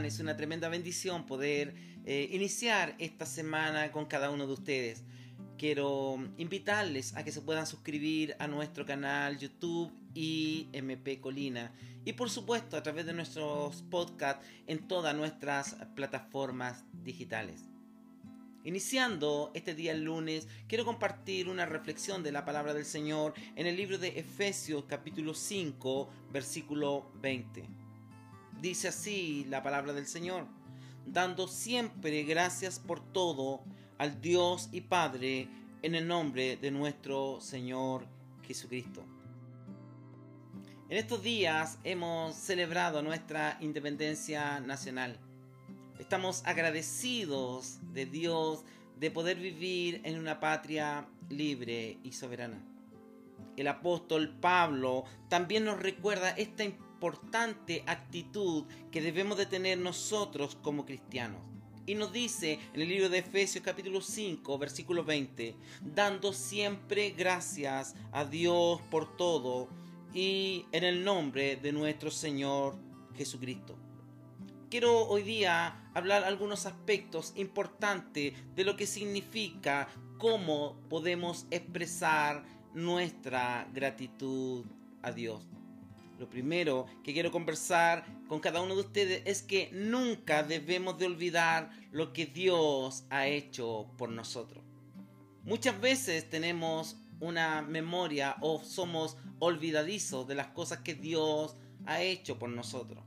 están? Es una tremenda bendición poder eh, iniciar esta semana con cada uno de ustedes. Quiero invitarles a que se puedan suscribir a nuestro canal YouTube y MP Colina. Y por supuesto a través de nuestros podcasts en todas nuestras plataformas digitales. Iniciando este día el lunes, quiero compartir una reflexión de la palabra del Señor en el libro de Efesios capítulo 5 versículo 20. Dice así la palabra del Señor, dando siempre gracias por todo al Dios y Padre en el nombre de nuestro Señor Jesucristo. En estos días hemos celebrado nuestra independencia nacional Estamos agradecidos de Dios de poder vivir en una patria libre y soberana. El apóstol Pablo también nos recuerda esta importante actitud que debemos de tener nosotros como cristianos. Y nos dice en el libro de Efesios capítulo 5 versículo 20, dando siempre gracias a Dios por todo y en el nombre de nuestro Señor Jesucristo quiero hoy día hablar algunos aspectos importantes de lo que significa cómo podemos expresar nuestra gratitud a Dios. Lo primero que quiero conversar con cada uno de ustedes es que nunca debemos de olvidar lo que Dios ha hecho por nosotros. Muchas veces tenemos una memoria o somos olvidadizos de las cosas que Dios ha hecho por nosotros.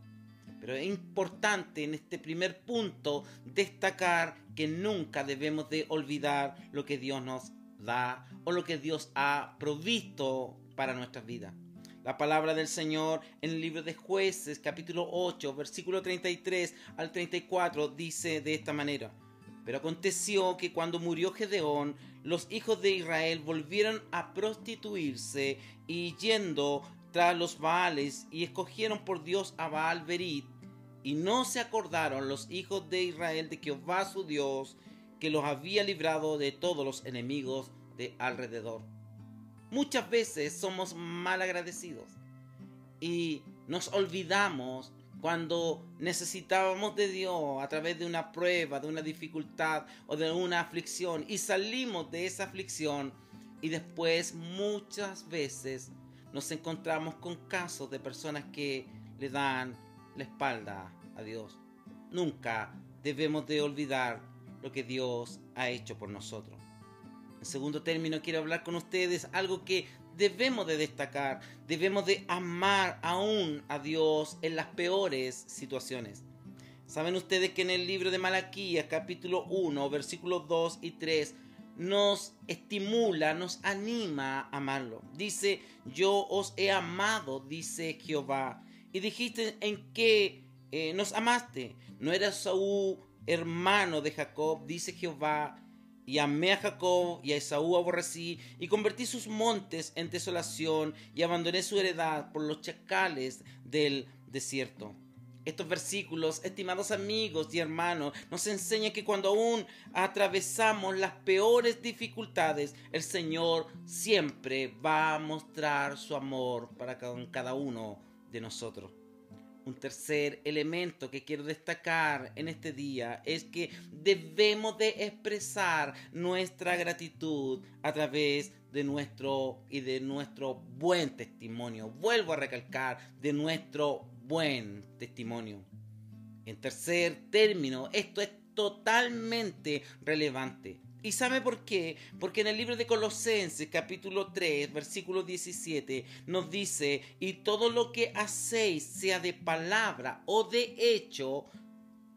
Pero es importante en este primer punto destacar que nunca debemos de olvidar lo que Dios nos da o lo que Dios ha provisto para nuestras vidas. La palabra del Señor en el libro de jueces capítulo 8 versículo 33 al 34 dice de esta manera. Pero aconteció que cuando murió Gedeón, los hijos de Israel volvieron a prostituirse y yendo tras los Baales y escogieron por Dios a Baal Berit y no se acordaron los hijos de Israel de Jehová su Dios, que los había librado de todos los enemigos de alrededor. Muchas veces somos mal agradecidos y nos olvidamos cuando necesitábamos de Dios a través de una prueba, de una dificultad o de una aflicción y salimos de esa aflicción y después muchas veces nos encontramos con casos de personas que le dan la espalda a Dios. Nunca debemos de olvidar lo que Dios ha hecho por nosotros. En segundo término, quiero hablar con ustedes algo que debemos de destacar. Debemos de amar aún a Dios en las peores situaciones. Saben ustedes que en el libro de Malaquías, capítulo 1, versículos 2 y 3, nos estimula, nos anima a amarlo. Dice, yo os he amado, dice Jehová y dijiste en qué eh, nos amaste. No era Saúl hermano de Jacob, dice Jehová. Y amé a Jacob y a Esaú aborrecí, y convertí sus montes en desolación, y abandoné su heredad por los chacales del desierto. Estos versículos, estimados amigos y hermanos, nos enseñan que cuando aún atravesamos las peores dificultades, el Señor siempre va a mostrar su amor para cada uno de nosotros. Un tercer elemento que quiero destacar en este día es que debemos de expresar nuestra gratitud a través de nuestro y de nuestro buen testimonio. Vuelvo a recalcar de nuestro buen testimonio. En tercer término, esto es totalmente relevante. ¿Y sabe por qué? Porque en el libro de Colosenses capítulo 3 versículo 17 nos dice, y todo lo que hacéis, sea de palabra o de hecho,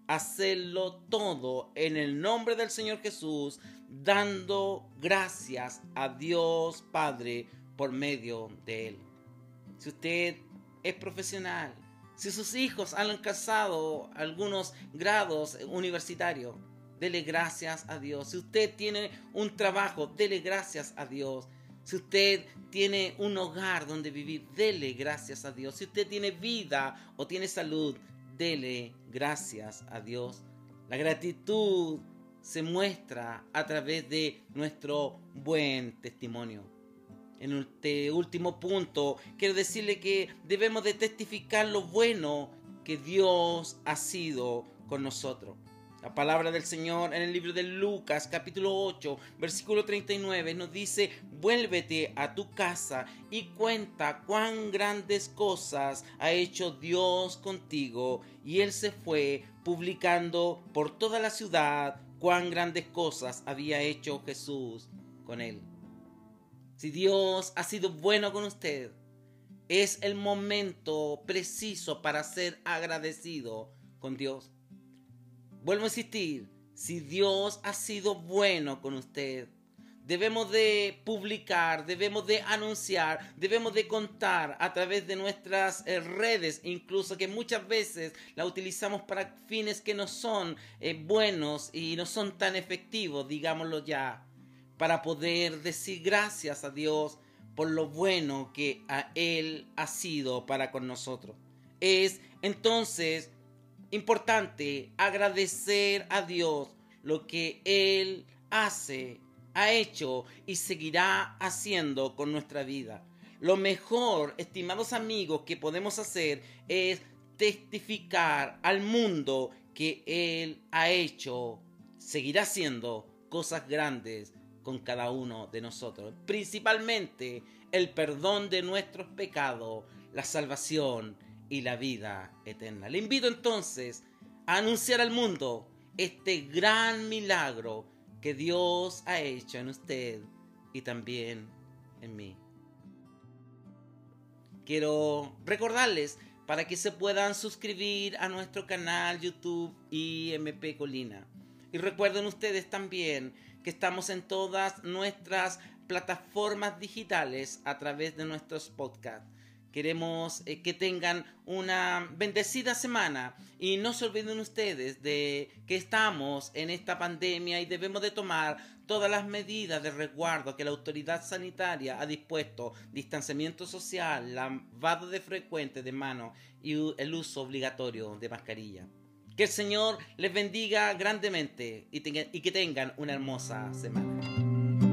hacedlo todo en el nombre del Señor Jesús, dando gracias a Dios Padre por medio de Él. Si usted es profesional, si sus hijos han alcanzado algunos grados universitarios, dele gracias a Dios. Si usted tiene un trabajo, dele gracias a Dios. Si usted tiene un hogar donde vivir, dele gracias a Dios. Si usted tiene vida o tiene salud, dele gracias a Dios. La gratitud se muestra a través de nuestro buen testimonio. En este último punto, quiero decirle que debemos de testificar lo bueno que Dios ha sido con nosotros. La palabra del Señor en el libro de Lucas capítulo 8 versículo 39 nos dice, vuélvete a tu casa y cuenta cuán grandes cosas ha hecho Dios contigo. Y él se fue publicando por toda la ciudad cuán grandes cosas había hecho Jesús con él. Si Dios ha sido bueno con usted, es el momento preciso para ser agradecido con Dios. Vuelvo a insistir, si Dios ha sido bueno con usted, debemos de publicar, debemos de anunciar, debemos de contar a través de nuestras eh, redes, incluso que muchas veces la utilizamos para fines que no son eh, buenos y no son tan efectivos, digámoslo ya, para poder decir gracias a Dios por lo bueno que a Él ha sido para con nosotros. Es entonces importante agradecer a Dios lo que Él hace, ha hecho y seguirá haciendo con nuestra vida. Lo mejor, estimados amigos, que podemos hacer es testificar al mundo que Él ha hecho, seguirá haciendo cosas grandes con cada uno de nosotros. Principalmente el perdón de nuestros pecados, la salvación y la vida eterna. Le invito entonces a anunciar al mundo este gran milagro que Dios ha hecho en usted y también en mí. Quiero recordarles para que se puedan suscribir a nuestro canal YouTube IMP Colina. Y recuerden ustedes también que estamos en todas nuestras plataformas digitales a través de nuestros podcasts. Queremos eh, que tengan una bendecida semana y no se olviden ustedes de que estamos en esta pandemia y debemos de tomar todas las medidas de resguardo que la autoridad sanitaria ha dispuesto, distanciamiento social, lavado de frecuente de manos y el uso obligatorio de mascarilla. Que el Señor les bendiga grandemente y, y que tengan una hermosa semana.